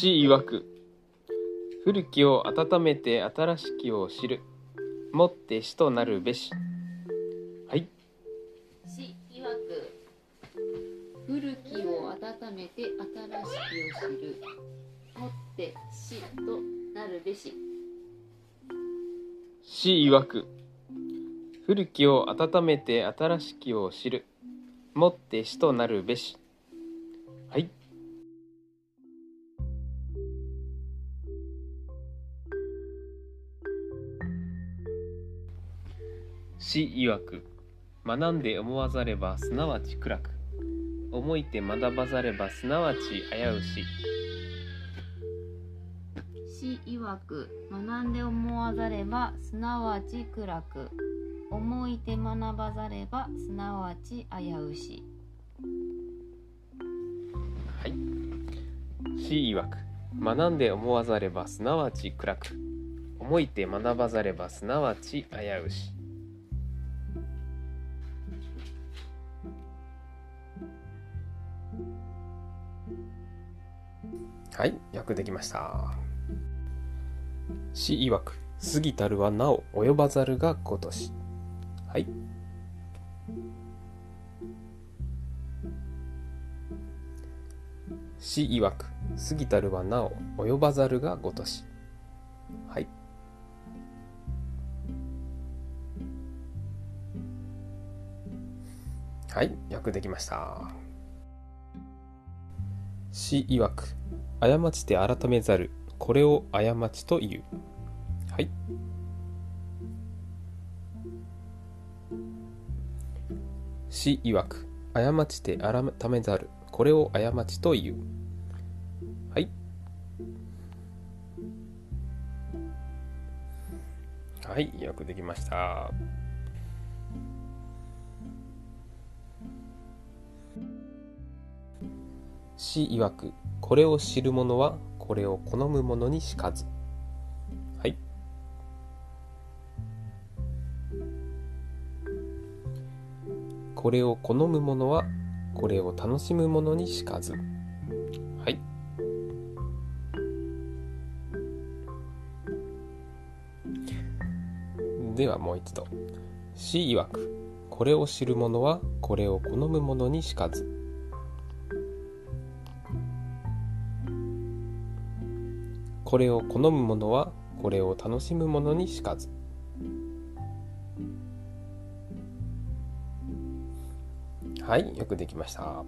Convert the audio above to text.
詩曰く古きを温めて新しきを知るもって死となるべし。はい。詩曰く古きを温めて新しきを知るもって死となるべし。詩曰く古きを温めて新しきを知るもって死となるべし。はい詩曰く学んで思わざればすなわち暗く。思いて学ばざればすなわち危うし。詩曰く学んで思わざればすなわち暗く。思いて学ばざればすなわち危うし。はい。詩曰く学んで思わざればすなわち暗く。思いて学ばざればすなわち危うしはい訳できました。詩曰く過ぎたるはなお及ばざるがごとしはい。詩曰く過ぎたるはなお及ばざるがごとしはい。はい訳できました。詩曰く過ちて改めざるこれを過ちという。はい。詩曰く過ちて改めざるこれを過ちという。はい。はいよくできました。詩曰くこれを知る者はこれを好む者にしかず。はい。これを好む者はこれを楽しむ者にしかず。はい。ではもう一度。詩曰くこれを知る者はこれを好む者にしかず。これを好む者はこれを楽しむ者にしかず。はいよくできました。